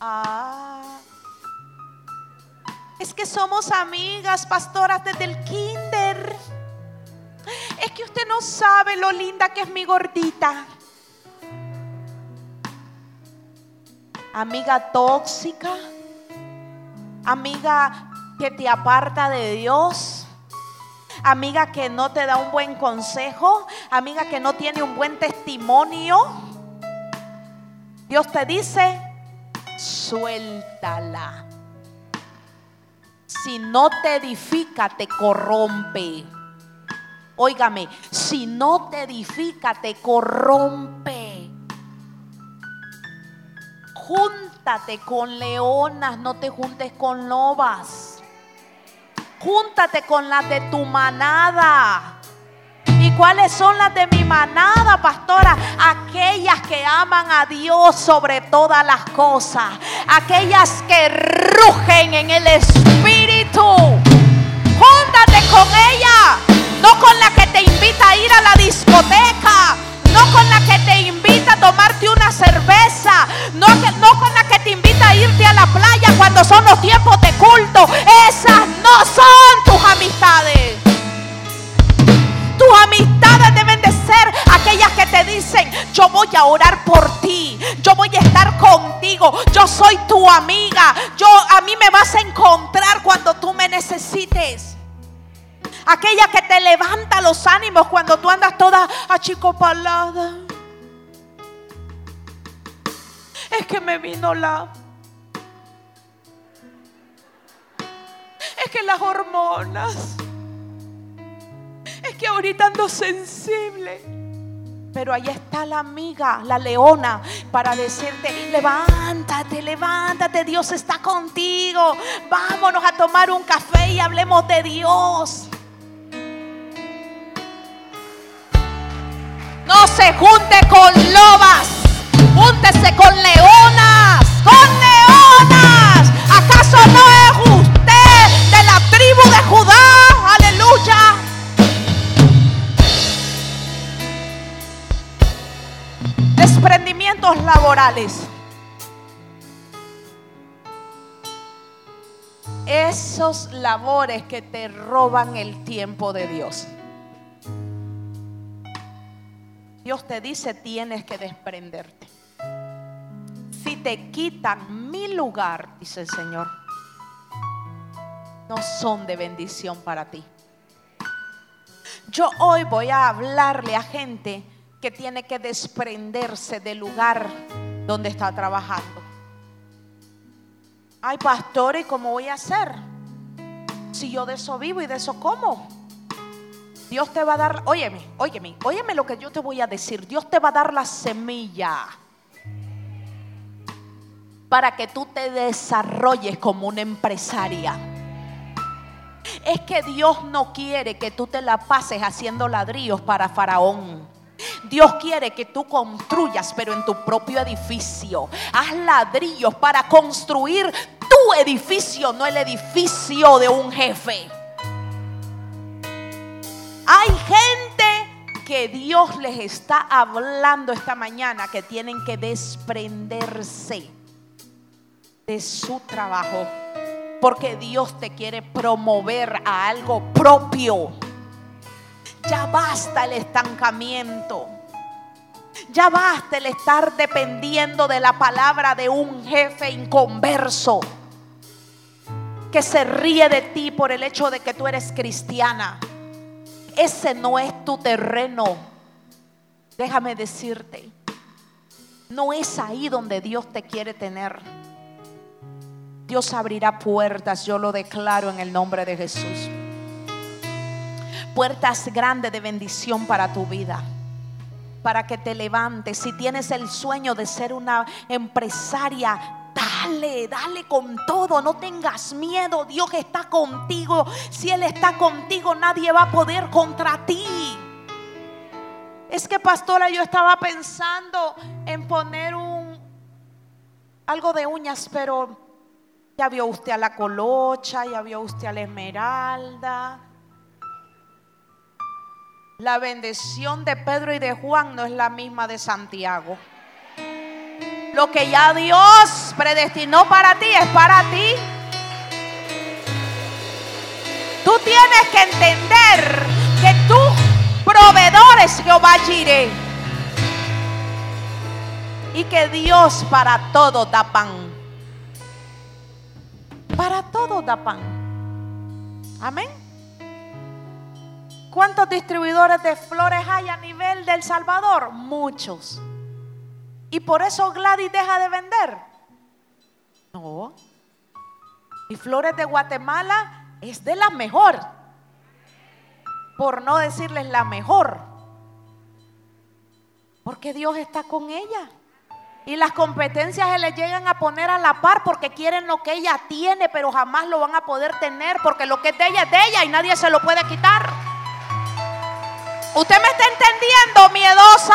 Speaker 1: Ah. Es que somos amigas, pastoras desde el kinder. Es que usted no sabe lo linda que es mi gordita. Amiga tóxica. Amiga que te aparta de Dios, amiga que no te da un buen consejo, amiga que no tiene un buen testimonio. Dios te dice, suéltala. Si no te edifica, te corrompe. Óigame, si no te edifica, te corrompe. Júntate con leonas, no te juntes con lobas. Júntate con las de tu manada. ¿Y cuáles son las de mi manada, pastora? Aquellas que aman a Dios sobre todas las cosas. Aquellas que rugen en el Espíritu. Júntate con ella. No con la que te invita a ir a la discoteca. No con la que te invita a tomarte una cerveza. No, con la que te invita a irte a la playa cuando son los tiempos de culto. Esas no son tus amistades. Tus amistades deben de ser aquellas que te dicen, yo voy a orar por ti, yo voy a estar contigo, yo soy tu amiga, yo a mí me vas a encontrar cuando tú me necesites. Aquella que te levanta los ánimos cuando tú andas toda achicopalada. Es que me vino la Es que las hormonas. Es que ahorita ando sensible. Pero ahí está la amiga, la leona, para decirte, levántate, levántate, Dios está contigo. Vámonos a tomar un café y hablemos de Dios. Se junte con lobas, júntese con leonas, con leonas. ¿Acaso no es usted de la tribu de Judá? Aleluya. Desprendimientos laborales. Esos labores que te roban el tiempo de Dios. Dios te dice tienes que desprenderte. Si te quitan mi lugar, dice el Señor, no son de bendición para ti. Yo hoy voy a hablarle a gente que tiene que desprenderse del lugar donde está trabajando. Ay, pastor, ¿y cómo voy a hacer? Si yo de eso vivo y de eso como. Dios te va a dar, óyeme, óyeme, óyeme lo que yo te voy a decir. Dios te va a dar la semilla para que tú te desarrolles como una empresaria. Es que Dios no quiere que tú te la pases haciendo ladrillos para Faraón. Dios quiere que tú construyas, pero en tu propio edificio. Haz ladrillos para construir tu edificio, no el edificio de un jefe. Hay gente que Dios les está hablando esta mañana que tienen que desprenderse de su trabajo. Porque Dios te quiere promover a algo propio. Ya basta el estancamiento. Ya basta el estar dependiendo de la palabra de un jefe inconverso que se ríe de ti por el hecho de que tú eres cristiana. Ese no es tu terreno. Déjame decirte, no es ahí donde Dios te quiere tener. Dios abrirá puertas, yo lo declaro en el nombre de Jesús. Puertas grandes de bendición para tu vida para que te levantes. Si tienes el sueño de ser una empresaria, Dale, dale con todo, no tengas miedo, Dios está contigo. Si Él está contigo, nadie va a poder contra ti. Es que pastora, yo estaba pensando en poner un algo de uñas, pero ya vio usted a la colocha, ya vio usted a la esmeralda. La bendición de Pedro y de Juan no es la misma de Santiago. Lo que ya Dios predestinó para ti es para ti. Tú tienes que entender que tu proveedor es Jehová Jireh. Y que Dios para todo da pan. Para todo da pan. Amén. ¿Cuántos distribuidores de flores hay a nivel del Salvador? Muchos. ¿Y por eso Gladys deja de vender? No. Y Flores de Guatemala es de la mejor. Por no decirles la mejor. Porque Dios está con ella. Y las competencias se le llegan a poner a la par porque quieren lo que ella tiene, pero jamás lo van a poder tener porque lo que es de ella es de ella y nadie se lo puede quitar. ¿Usted me está entendiendo, miedosa?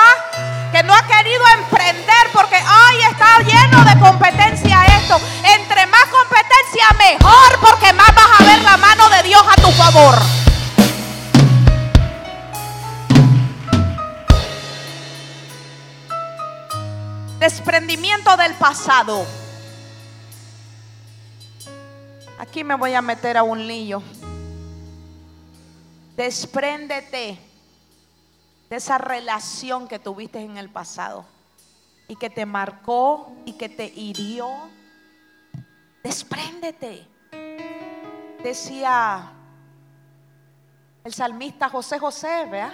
Speaker 1: Que no ha querido emprender porque, ay, está lleno de competencia esto. Entre más competencia, mejor, porque más vas a ver la mano de Dios a tu favor. Desprendimiento del pasado. Aquí me voy a meter a un lío. Despréndete de esa relación que tuviste en el pasado y que te marcó y que te hirió. Despréndete. Decía el salmista José José, vea.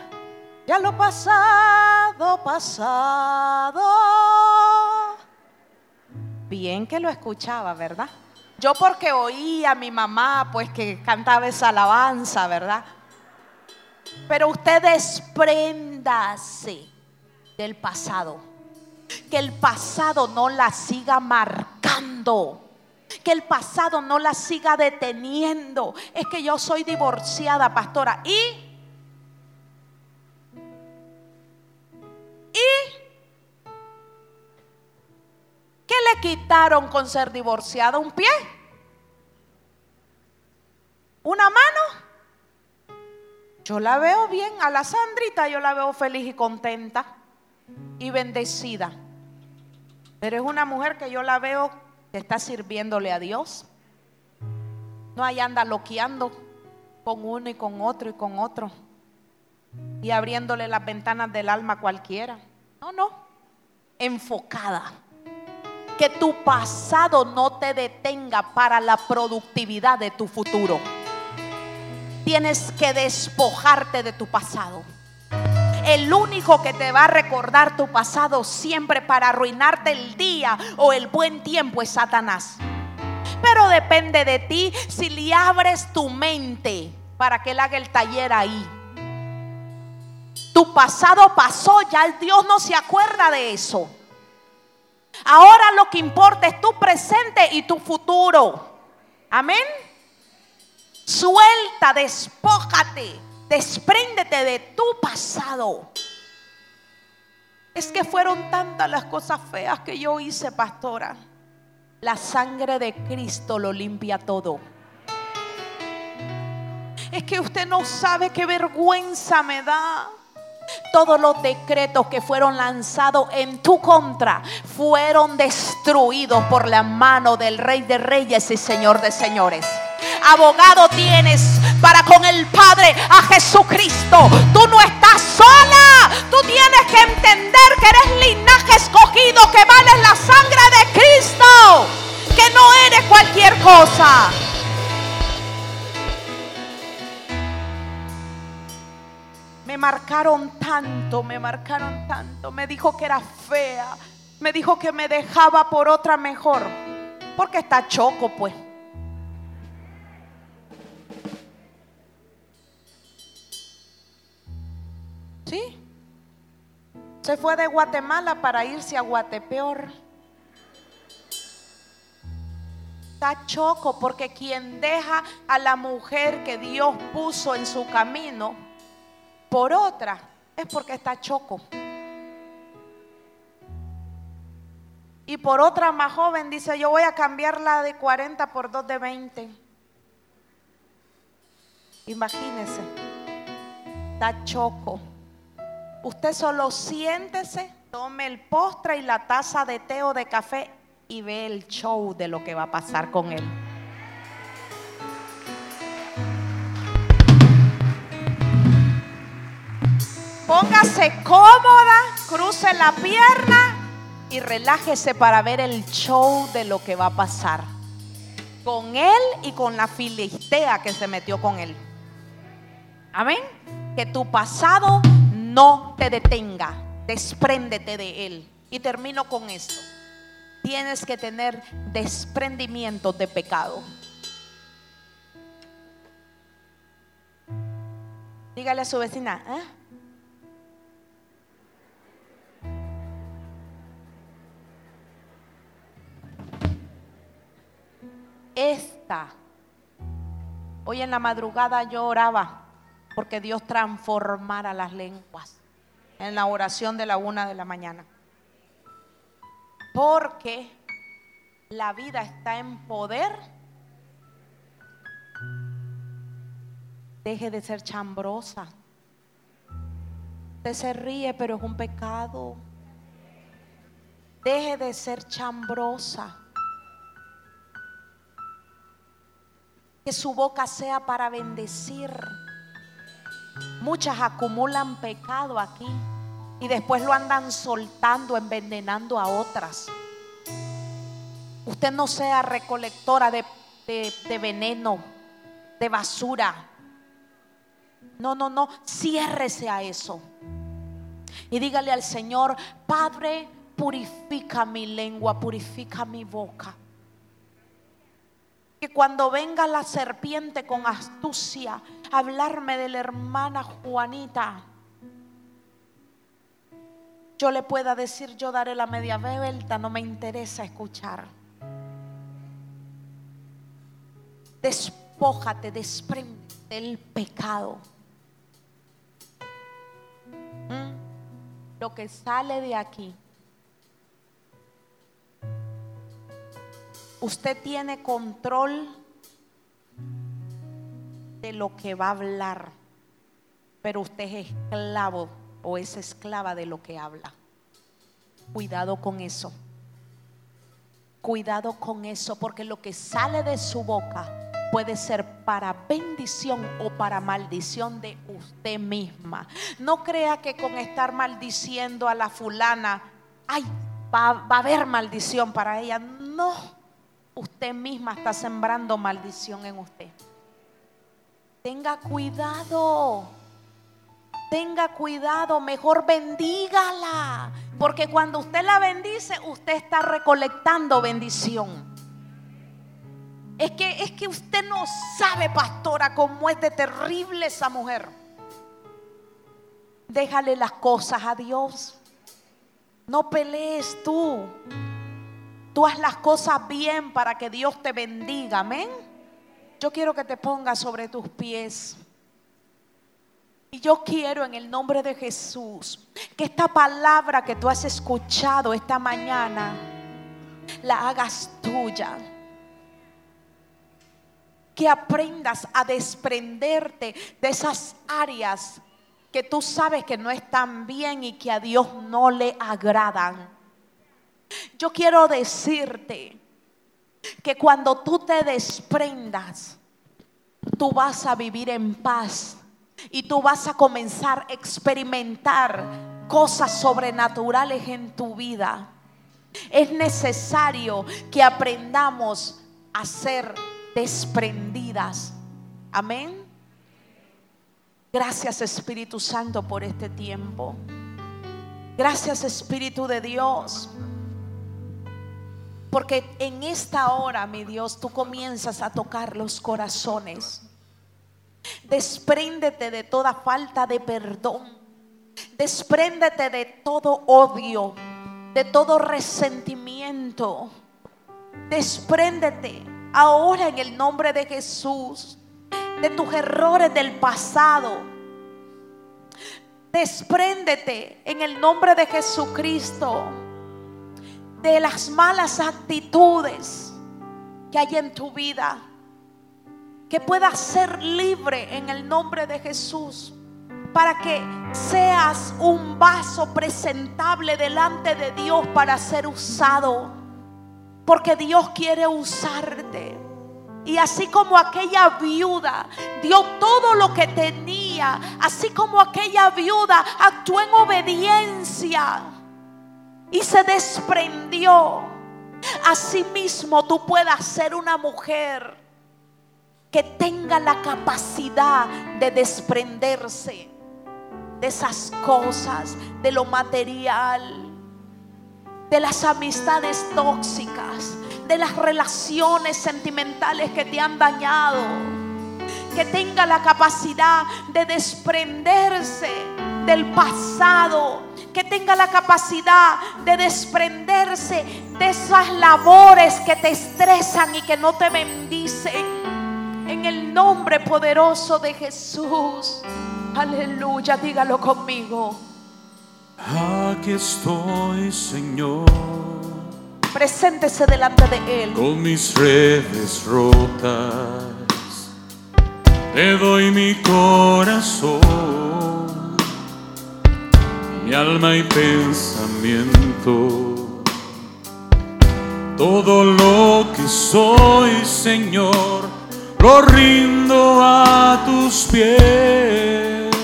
Speaker 1: Ya lo pasado, pasado. Bien que lo escuchaba, ¿verdad? Yo porque oía a mi mamá, pues que cantaba esa alabanza, ¿verdad? Pero usted despréndase del pasado. Que el pasado no la siga marcando. Que el pasado no la siga deteniendo. Es que yo soy divorciada, pastora. Y. ¿Y? ¿Qué le quitaron con ser divorciada? ¿Un pie? ¿Una mano? Yo la veo bien, a la Sandrita yo la veo feliz y contenta y bendecida. Pero es una mujer que yo la veo que está sirviéndole a Dios. No hay anda loqueando con uno y con otro y con otro. Y abriéndole las ventanas del alma a cualquiera. No, no. Enfocada. Que tu pasado no te detenga para la productividad de tu futuro tienes que despojarte de tu pasado. El único que te va a recordar tu pasado siempre para arruinarte el día o el buen tiempo es Satanás. Pero depende de ti si le abres tu mente para que él haga el taller ahí. Tu pasado pasó, ya el Dios no se acuerda de eso. Ahora lo que importa es tu presente y tu futuro. Amén. Suelta, despójate, despréndete de tu pasado. Es que fueron tantas las cosas feas que yo hice, pastora. La sangre de Cristo lo limpia todo. Es que usted no sabe qué vergüenza me da. Todos los decretos que fueron lanzados en tu contra fueron destruidos por la mano del Rey de Reyes y Señor de Señores. Abogado tienes para con el Padre a Jesucristo. Tú no estás sola. Tú tienes que entender que eres linaje escogido, que vales la sangre de Cristo, que no eres cualquier cosa. Me marcaron tanto, me marcaron tanto. Me dijo que era fea. Me dijo que me dejaba por otra mejor. Porque está choco, pues. ¿Sí? Se fue de Guatemala para irse a Guatepeor. Está choco porque quien deja a la mujer que Dios puso en su camino por otra es porque está choco. Y por otra más joven dice, yo voy a cambiarla de 40 por dos de 20. Imagínese, está choco. Usted solo siéntese, tome el postre y la taza de té o de café y ve el show de lo que va a pasar con él. Póngase cómoda, cruce la pierna y relájese para ver el show de lo que va a pasar con él y con la filistea que se metió con él. Amén. Que tu pasado no te detenga, despréndete de él. Y termino con esto. Tienes que tener desprendimiento de pecado. Dígale a su vecina, ¿eh? esta. Hoy en la madrugada yo oraba porque Dios transformara las lenguas en la oración de la una de la mañana. Porque la vida está en poder. Deje de ser chambrosa. Usted se ríe, pero es un pecado. Deje de ser chambrosa. que su boca sea para bendecir. Muchas acumulan pecado aquí y después lo andan soltando, envenenando a otras. Usted no sea recolectora de, de veneno, de basura. No, no, no, ciérrese a eso. Y dígale al Señor, Padre, purifica mi lengua, purifica mi boca cuando venga la serpiente con astucia a hablarme de la hermana Juanita, yo le pueda decir, yo daré la media vuelta, no me interesa escuchar. Despójate, desprende del pecado. ¿Mm? Lo que sale de aquí Usted tiene control de lo que va a hablar, pero usted es esclavo o es esclava de lo que habla. Cuidado con eso. Cuidado con eso, porque lo que sale de su boca puede ser para bendición o para maldición de usted misma. No crea que con estar maldiciendo a la fulana, ay, va, a haber maldición para ella. No usted misma está sembrando maldición en usted. Tenga cuidado. Tenga cuidado, mejor bendígala. Porque cuando usted la bendice, usted está recolectando bendición. Es que, es que usted no sabe, pastora, cómo es de terrible esa mujer. Déjale las cosas a Dios. No pelees tú. Tú haz las cosas bien para que Dios te bendiga. Amén. Yo quiero que te pongas sobre tus pies. Y yo quiero en el nombre de Jesús que esta palabra que tú has escuchado esta mañana la hagas tuya. Que aprendas a desprenderte de esas áreas que tú sabes que no están bien y que a Dios no le agradan. Yo quiero decirte que cuando tú te desprendas, tú vas a vivir en paz y tú vas a comenzar a experimentar cosas sobrenaturales en tu vida. Es necesario que aprendamos a ser desprendidas. Amén. Gracias Espíritu Santo por este tiempo. Gracias Espíritu de Dios. Porque en esta hora, mi Dios, tú comienzas a tocar los corazones. Despréndete de toda falta de perdón. Despréndete de todo odio, de todo resentimiento. Despréndete ahora en el nombre de Jesús de tus errores del pasado. Despréndete en el nombre de Jesucristo de las malas actitudes que hay en tu vida. Que puedas ser libre en el nombre de Jesús. Para que seas un vaso presentable delante de Dios para ser usado. Porque Dios quiere usarte. Y así como aquella viuda dio todo lo que tenía, así como aquella viuda actuó en obediencia y se desprendió. Asimismo, tú puedas ser una mujer que tenga la capacidad de desprenderse de esas cosas, de lo material, de las amistades tóxicas, de las relaciones sentimentales que te han dañado. Que tenga la capacidad de desprenderse del pasado que tenga la capacidad de desprenderse de esas labores que te estresan y que no te bendicen. En el nombre poderoso de Jesús. Aleluya, dígalo conmigo.
Speaker 2: Aquí estoy, Señor.
Speaker 1: Preséntese delante de Él.
Speaker 2: Con mis redes rotas, te doy mi corazón mi alma y pensamiento. Todo lo que soy, Señor, lo rindo a tus pies.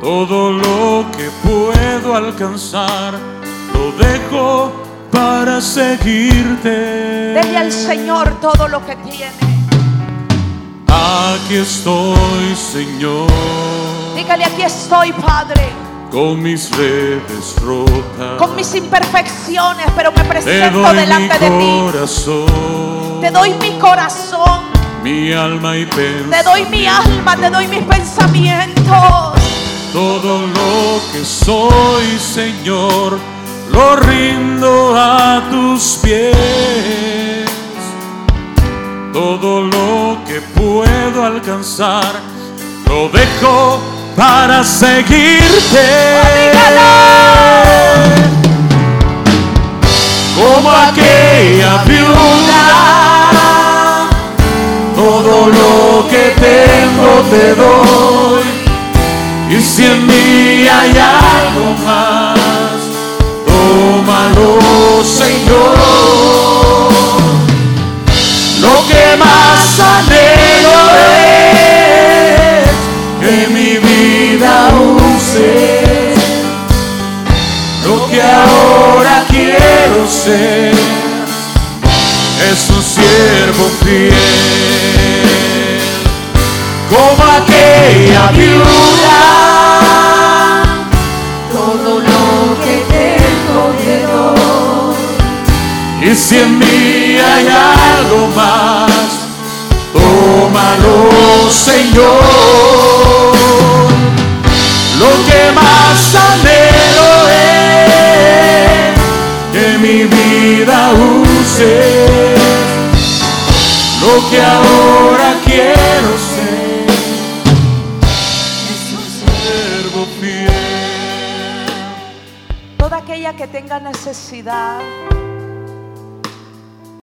Speaker 2: Todo lo que puedo alcanzar, lo dejo para seguirte.
Speaker 1: Dele al Señor todo lo que tiene.
Speaker 2: Aquí estoy, Señor.
Speaker 1: Dígale, aquí estoy, Padre
Speaker 2: con mis redes rotas,
Speaker 1: con mis imperfecciones, pero me presento delante de ti. Te doy mi corazón,
Speaker 2: mi alma y pensamiento.
Speaker 1: Te doy mi alma, te doy mis pensamientos.
Speaker 2: Todo lo que soy, Señor, lo rindo a tus pies. Todo lo que puedo alcanzar, lo dejo para seguirte. Como aquella viuda, todo lo que tengo te doy. Y si en mí hay algo más, tómalo, Señor. Lo que más anhelo es un siervo fiel, como aquella viuda.
Speaker 3: Todo lo que tengo te doy.
Speaker 2: Y si en mí hay algo más, tómalo, Señor lo que más mi vida uses lo que ahora quiero ser es un servo fiel.
Speaker 1: Toda aquella que tenga necesidad